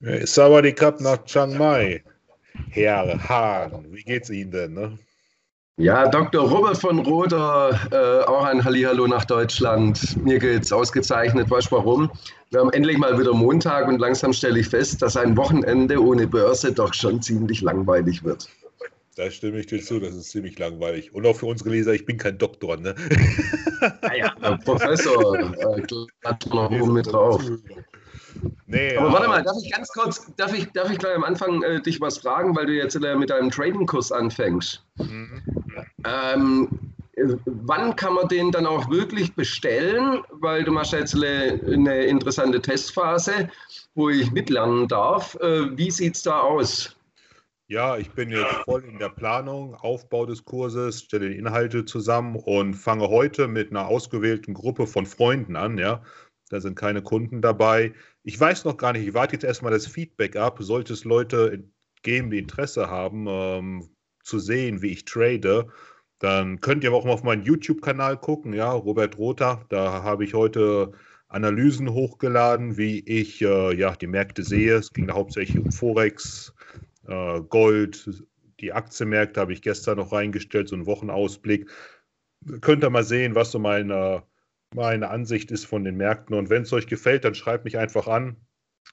Sawadee nach Chiang Mai. Herr Hahn, wie geht's Ihnen denn? Ne? Ja, Dr. Robert von Roder, äh, auch ein Hallihallo nach Deutschland. Mir geht's ausgezeichnet. Weißt du warum? Wir haben endlich mal wieder Montag und langsam stelle ich fest, dass ein Wochenende ohne Börse doch schon ziemlich langweilig wird. Da stimme ich dir zu, das ist ziemlich langweilig. Und auch für unsere Leser, ich bin kein Doktor, ne? Naja, Professor, äh, klatscht noch oben mit drauf. Nee, Aber ja. warte mal, darf ich ganz kurz, darf ich, darf ich gleich am Anfang äh, dich was fragen, weil du jetzt äh, mit deinem Trading-Kurs anfängst? Mhm. Ähm, wann kann man den dann auch wirklich bestellen? Weil du machst jetzt eine, eine interessante Testphase, wo ich mitlernen darf. Äh, wie sieht es da aus? Ja, ich bin jetzt voll in der Planung, Aufbau des Kurses, stelle die Inhalte zusammen und fange heute mit einer ausgewählten Gruppe von Freunden an. Ja, da sind keine Kunden dabei. Ich weiß noch gar nicht, ich warte jetzt erstmal das Feedback ab. Sollte es Leute geben, die Interesse haben, ähm, zu sehen, wie ich trade, dann könnt ihr auch mal auf meinen YouTube-Kanal gucken, ja, Robert Rother. Da habe ich heute Analysen hochgeladen, wie ich äh, ja, die Märkte sehe. Es ging hauptsächlich um Forex, äh, Gold, die Aktienmärkte habe ich gestern noch reingestellt, so einen Wochenausblick. Könnt ihr mal sehen, was so meine meine Ansicht ist von den Märkten. Und wenn es euch gefällt, dann schreibt mich einfach an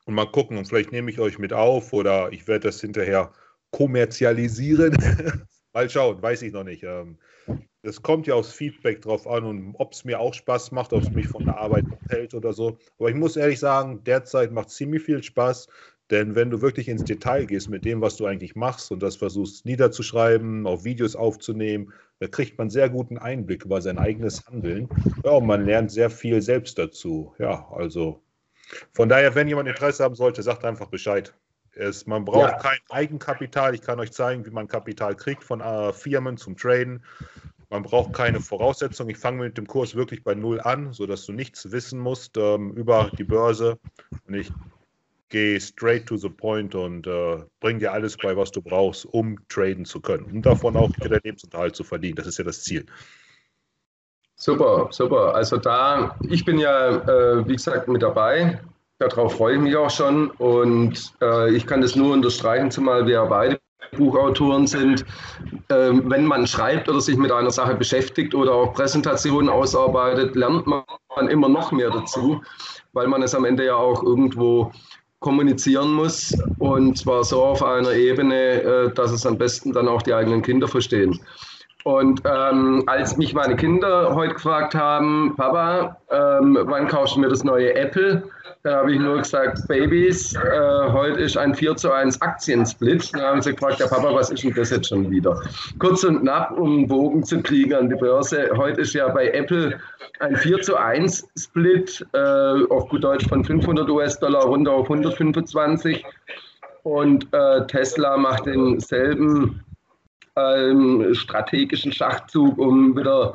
und mal gucken. Und vielleicht nehme ich euch mit auf oder ich werde das hinterher kommerzialisieren. mal schauen, weiß ich noch nicht. Das ähm, kommt ja aufs Feedback drauf an und ob es mir auch Spaß macht, ob es mich von der Arbeit hält oder so. Aber ich muss ehrlich sagen, derzeit macht ziemlich viel Spaß. Denn wenn du wirklich ins Detail gehst mit dem, was du eigentlich machst und das versuchst niederzuschreiben, auf Videos aufzunehmen, da kriegt man sehr guten Einblick über sein eigenes Handeln. Ja, und man lernt sehr viel selbst dazu. Ja, also von daher, wenn jemand Interesse haben sollte, sagt einfach Bescheid. Es, man braucht ja. kein Eigenkapital. Ich kann euch zeigen, wie man Kapital kriegt von äh, Firmen zum Traden. Man braucht keine Voraussetzungen. Ich fange mit dem Kurs wirklich bei Null an, sodass du nichts wissen musst ähm, über die Börse. Und ich geh straight to the point und äh, bring dir alles bei, was du brauchst, um traden zu können und davon auch den Lebensunterhalt zu verdienen. Das ist ja das Ziel. Super, super. Also da, ich bin ja, äh, wie gesagt, mit dabei. Darauf freue ich mich auch schon und äh, ich kann das nur unterstreichen, zumal wir beide Buchautoren sind. Ähm, wenn man schreibt oder sich mit einer Sache beschäftigt oder auch Präsentationen ausarbeitet, lernt man immer noch mehr dazu, weil man es am Ende ja auch irgendwo kommunizieren muss und zwar so auf einer Ebene, äh, dass es am besten dann auch die eigenen Kinder verstehen. Und ähm, als mich meine Kinder heute gefragt haben, Papa, ähm, wann kaufst du mir das neue Apple? Da habe ich nur gesagt, Babys, äh, heute ist ein 4 zu 1 Aktiensplit. Da haben sie gefragt, ja Papa, was ist denn das jetzt schon wieder? Kurz und knapp, um einen Bogen zu kriegen an die Börse. Heute ist ja bei Apple ein 4 zu 1 Split, äh, auf gut Deutsch von 500 US-Dollar runter auf 125. Und äh, Tesla macht denselben ähm, strategischen Schachzug, um wieder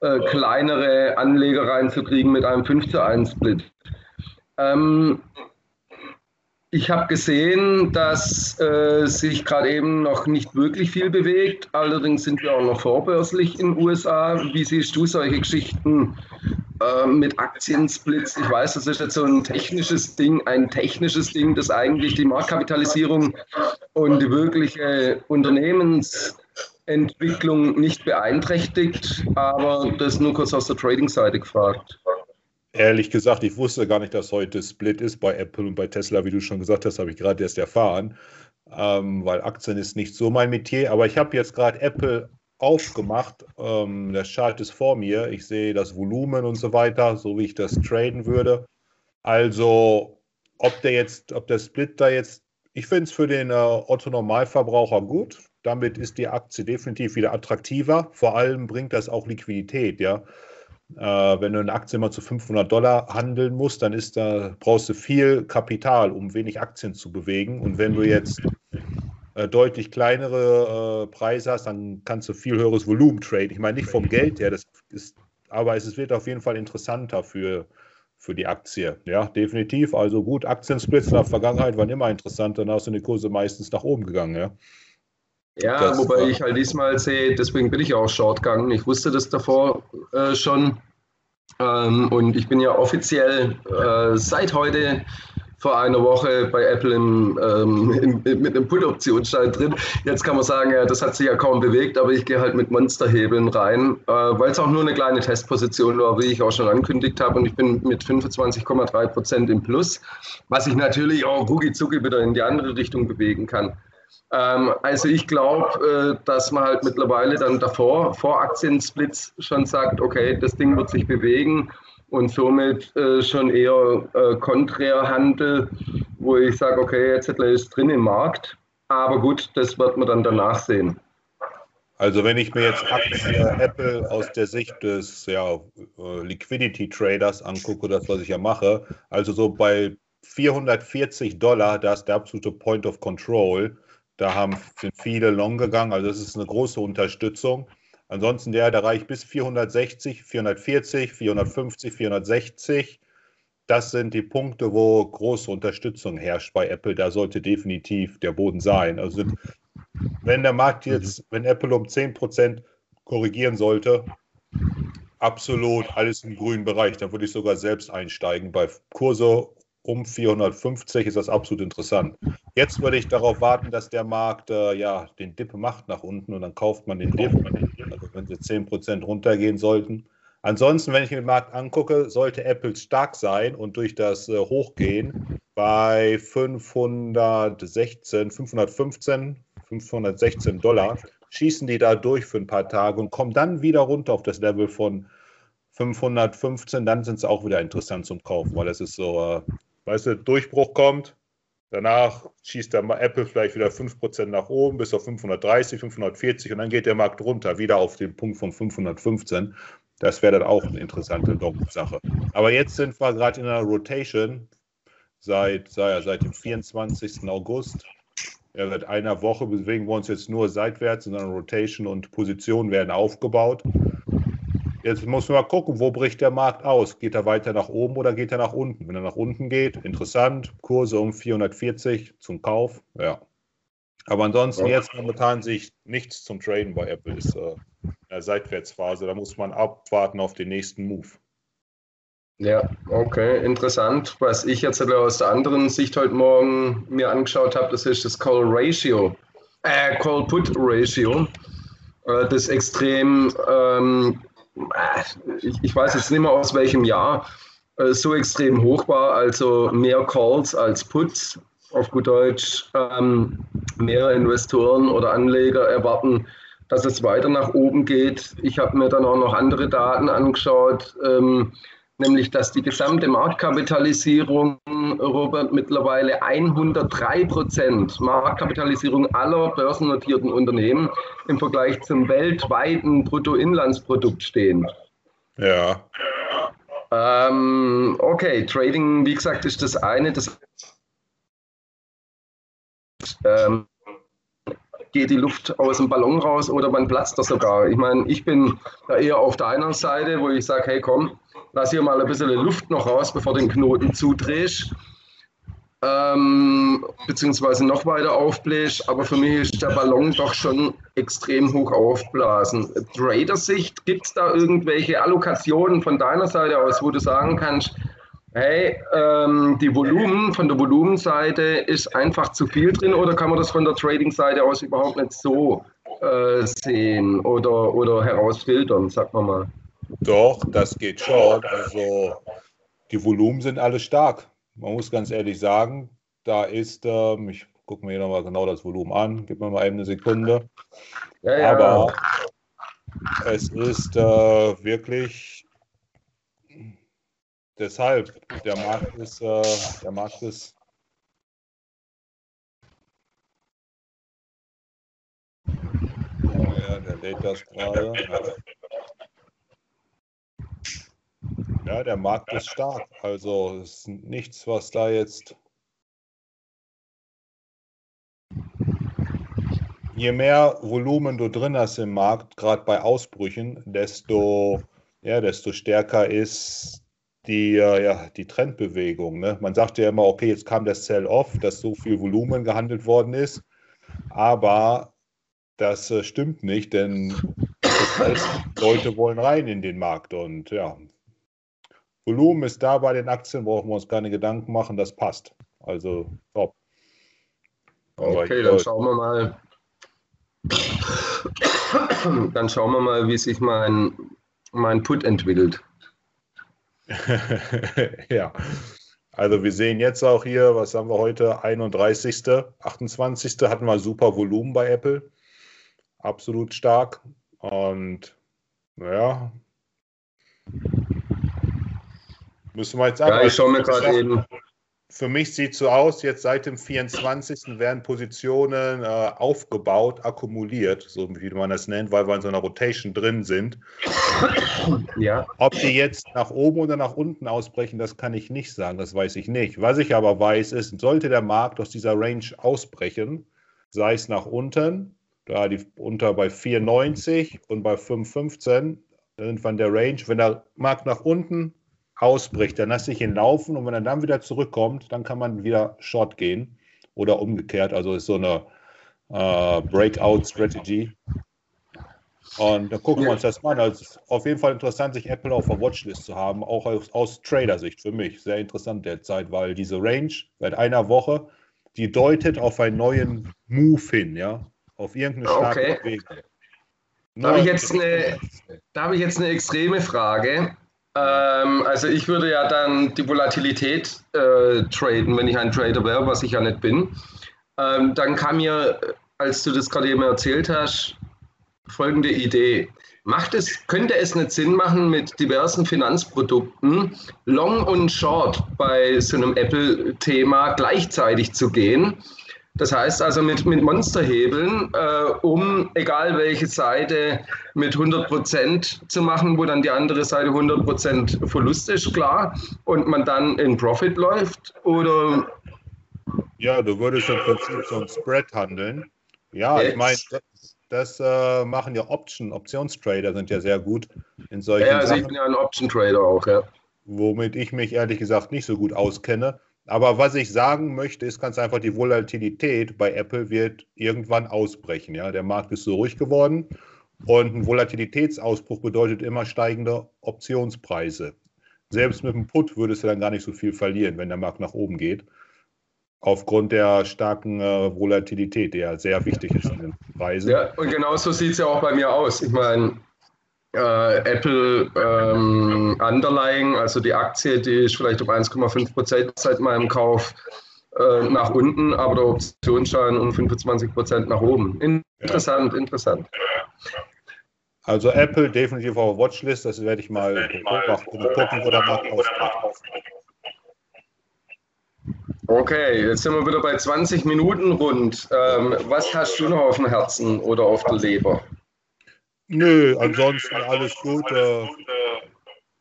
äh, kleinere Anleger reinzukriegen mit einem 5 zu 1 Split. Ähm, ich habe gesehen, dass äh, sich gerade eben noch nicht wirklich viel bewegt. Allerdings sind wir auch noch vorbörslich in den USA. Wie siehst du solche Geschichten äh, mit Aktiensplits? Ich weiß, das ist jetzt so ein technisches Ding, ein technisches Ding, das eigentlich die Marktkapitalisierung und die wirkliche Unternehmens Entwicklung nicht beeinträchtigt, aber das nur kurz aus der Trading-Seite gefragt. Ehrlich gesagt, ich wusste gar nicht, dass heute Split ist bei Apple und bei Tesla, wie du schon gesagt hast, habe ich gerade erst erfahren, ähm, weil Aktien ist nicht so mein Metier. Aber ich habe jetzt gerade Apple aufgemacht. Ähm, der Chart ist vor mir. Ich sehe das Volumen und so weiter, so wie ich das traden würde. Also, ob der jetzt, ob der Split da jetzt, ich finde es für den äh, Otto Normalverbraucher gut. Damit ist die Aktie definitiv wieder attraktiver. Vor allem bringt das auch Liquidität, ja. Äh, wenn du eine Aktie immer zu 500 Dollar handeln musst, dann ist da, brauchst du viel Kapital, um wenig Aktien zu bewegen. Und wenn du jetzt äh, deutlich kleinere äh, Preise hast, dann kannst du viel höheres Volumen traden. Ich meine nicht vom Geld her, das ist, aber es wird auf jeden Fall interessanter für, für die Aktie. Ja, definitiv. Also gut, Aktiensplits in der Vergangenheit waren immer interessant, dann hast du die Kurse meistens nach oben gegangen, ja. Ja, das wobei ich halt diesmal sehe, deswegen bin ich auch Short gegangen. Ich wusste das davor äh, schon. Ähm, und ich bin ja offiziell äh, seit heute vor einer Woche bei Apple in, ähm, in, in, mit einem Put-Optionsschein drin. Jetzt kann man sagen, ja, das hat sich ja kaum bewegt, aber ich gehe halt mit Monsterhebeln rein, äh, weil es auch nur eine kleine Testposition war, wie ich auch schon ankündigt habe. Und ich bin mit 25,3 Prozent im Plus, was ich natürlich auch rucki zucki wieder in die andere Richtung bewegen kann. Ähm, also ich glaube, äh, dass man halt mittlerweile dann davor, vor Aktiensplits schon sagt, okay, das Ding wird sich bewegen und somit äh, schon eher äh, Konträrhandel, wo ich sage, okay, jetzt ist drin im Markt, aber gut, das wird man dann danach sehen. Also wenn ich mir jetzt Aktien Apple aus der Sicht des ja, äh, Liquidity Traders angucke, das was ich ja mache, also so bei 440 Dollar, da ist der absolute Point of Control. Da haben, viele long gegangen, also das ist eine große Unterstützung. Ansonsten der, der reicht bis 460, 440, 450, 460. Das sind die Punkte, wo große Unterstützung herrscht bei Apple. Da sollte definitiv der Boden sein. Also wenn der Markt jetzt, wenn Apple um 10% korrigieren sollte, absolut alles im grünen Bereich. Dann würde ich sogar selbst einsteigen. Bei Kurse um 450 ist das absolut interessant. Jetzt würde ich darauf warten, dass der Markt äh, ja den Dip macht nach unten und dann kauft man den Dip, also wenn sie 10% runtergehen sollten. Ansonsten, wenn ich mir den Markt angucke, sollte Apple stark sein und durch das äh, Hochgehen bei 516, 515, 516 Dollar schießen die da durch für ein paar Tage und kommen dann wieder runter auf das Level von 515, dann sind sie auch wieder interessant zum Kaufen, weil es ist so, äh, weißt du, Durchbruch kommt, danach schießt der Apple vielleicht wieder 5% nach oben bis auf 530, 540 und dann geht der Markt runter, wieder auf den Punkt von 515. Das wäre dann auch eine interessante Sache. Aber jetzt sind wir gerade in einer Rotation seit, seit dem 24. August. Ja, seit einer Woche bewegen wir uns jetzt nur seitwärts in einer Rotation und Positionen werden aufgebaut. Jetzt muss man mal gucken, wo bricht der Markt aus? Geht er weiter nach oben oder geht er nach unten? Wenn er nach unten geht, interessant. Kurse um 440 zum Kauf, ja. Aber ansonsten ja. jetzt momentan sich nichts zum Traden bei Apple ist äh, in der Seitwärtsphase. Da muss man abwarten auf den nächsten Move. Ja, okay, interessant. Was ich jetzt aus der anderen Sicht heute Morgen mir angeschaut habe, das ist das Call Ratio, äh, Call Put Ratio. Äh, das extrem ähm, ich, ich weiß jetzt nicht mehr aus welchem Jahr, äh, so extrem hoch war, also mehr Calls als Puts. Auf gut Deutsch, ähm, mehr Investoren oder Anleger erwarten, dass es weiter nach oben geht. Ich habe mir dann auch noch andere Daten angeschaut. Ähm, nämlich dass die gesamte Marktkapitalisierung, Robert, mittlerweile 103 Prozent Marktkapitalisierung aller börsennotierten Unternehmen im Vergleich zum weltweiten Bruttoinlandsprodukt stehen. Ja. Ähm, okay, Trading, wie gesagt, ist das eine. Das ähm, geht die Luft aus dem Ballon raus oder man platzt das sogar. Ich meine, ich bin da eher auf deiner Seite, wo ich sage, hey komm, lass hier mal ein bisschen Luft noch raus, bevor du den Knoten zudrehst. Ähm, beziehungsweise noch weiter aufbläst. Aber für mich ist der Ballon doch schon extrem hoch aufblasen. Trader-Sicht, gibt es da irgendwelche Allokationen von deiner Seite aus, wo du sagen kannst, hey, ähm, die Volumen von der Volumenseite ist einfach zu viel drin oder kann man das von der Trading-Seite aus überhaupt nicht so äh, sehen oder, oder herausfiltern, sag mal mal? Doch, das geht schon. Also die Volumen sind alle stark. Man muss ganz ehrlich sagen, da ist, ähm, ich gucke mir hier nochmal genau das Volumen an, gib mir mal eben eine Sekunde. Ja, ja. Aber es ist äh, wirklich deshalb, der Markt ist, äh, der Markt ist ja, der lädt das gerade. Ja, der Markt ist stark. Also ist nichts, was da jetzt. Je mehr Volumen du drin hast im Markt, gerade bei Ausbrüchen, desto, ja, desto stärker ist die, äh, ja, die Trendbewegung. Ne? Man sagt ja immer, okay, jetzt kam das Sell-Off, dass so viel Volumen gehandelt worden ist. Aber das äh, stimmt nicht, denn das heißt, Leute wollen rein in den Markt und ja, Volumen ist da bei den Aktien, brauchen wir uns keine Gedanken machen, das passt. Also top. Okay, dann schauen wir mal. Dann schauen wir mal, wie sich mein, mein Put entwickelt. ja, also wir sehen jetzt auch hier, was haben wir heute? 31., 28. hatten wir super Volumen bei Apple. Absolut stark. Und naja, müssen wir jetzt ab. Ja, ich schaue mir gerade eben für mich sieht so aus, jetzt seit dem 24. werden Positionen äh, aufgebaut, akkumuliert, so wie man das nennt, weil wir in so einer Rotation drin sind. Ja. Ob die jetzt nach oben oder nach unten ausbrechen, das kann ich nicht sagen, das weiß ich nicht. Was ich aber weiß, ist, sollte der Markt aus dieser Range ausbrechen, sei es nach unten, da die unter bei 4,90 und bei 5,15, dann sind wir in der Range. Wenn der Markt nach unten ausbricht, dann lasse ich ihn laufen und wenn er dann wieder zurückkommt, dann kann man wieder Short gehen oder umgekehrt. Also ist so eine äh, Breakout-Strategy. Und dann gucken wir uns das mal an. Also ist auf jeden Fall interessant, sich Apple auf der Watchlist zu haben, auch aus, aus Trader-Sicht für mich. Sehr interessant derzeit, weil diese Range seit einer Woche, die deutet auf einen neuen Move hin, ja, auf irgendeine starke okay. Bewegung. Da habe ich, jetzt eine, da habe ich jetzt eine extreme Frage. Ähm, also ich würde ja dann die Volatilität äh, traden, wenn ich ein Trader wäre, was ich ja nicht bin. Ähm, dann kam mir, als du das gerade eben erzählt hast, folgende Idee. Macht es, könnte es nicht Sinn machen, mit diversen Finanzprodukten Long und Short bei so einem Apple-Thema gleichzeitig zu gehen? Das heißt also mit, mit Monsterhebeln, äh, um egal welche Seite mit 100 Prozent zu machen, wo dann die andere Seite 100 Prozent Verlust ist, klar, und man dann in Profit läuft? Oder? Ja, du würdest im Prinzip so ein Spread handeln. Ja, Jetzt. ich meine, das, das äh, machen ja Option, Optionstrader sind ja sehr gut in solchen Ja, also Sachen, ich bin ja ein Option Trader auch, ja. Womit ich mich ehrlich gesagt nicht so gut auskenne. Aber was ich sagen möchte, ist ganz einfach, die Volatilität bei Apple wird irgendwann ausbrechen. Ja? Der Markt ist so ruhig geworden und ein Volatilitätsausbruch bedeutet immer steigende Optionspreise. Selbst mit dem Put würdest du dann gar nicht so viel verlieren, wenn der Markt nach oben geht. Aufgrund der starken äh, Volatilität, die ja sehr wichtig ist in den Preisen. Ja, und genauso sieht es ja auch bei mir aus. Ich meine, äh, Apple ähm, Underlying, also die Aktie, die ist vielleicht um 1,5 Prozent seit meinem Kauf äh, nach unten, aber der Optionsschein um 25 Prozent nach oben. Interessant, ja. interessant. Also Apple definitiv auf der Watchlist, das werde ich mal beobachten und gucken, wo der Markt ausbricht. Okay, jetzt sind wir wieder bei 20 Minuten rund. Ähm, was hast du noch auf dem Herzen oder auf der Leber? Nö, ansonsten alles gut. Äh,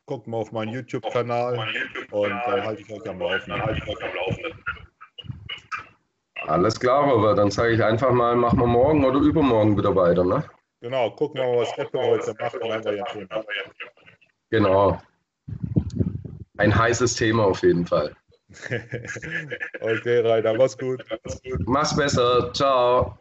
guckt mal auf meinen YouTube-Kanal und dann halte ich euch am Laufenden. Alles klar, aber dann sage ich einfach mal, machen wir morgen oder übermorgen wieder weiter, ne? Genau, gucken wir mal, was Apple heute macht und dann wir Thema. Genau. Ein heißes Thema auf jeden Fall. okay, Rainer, mach's gut. Mach's besser. Ciao.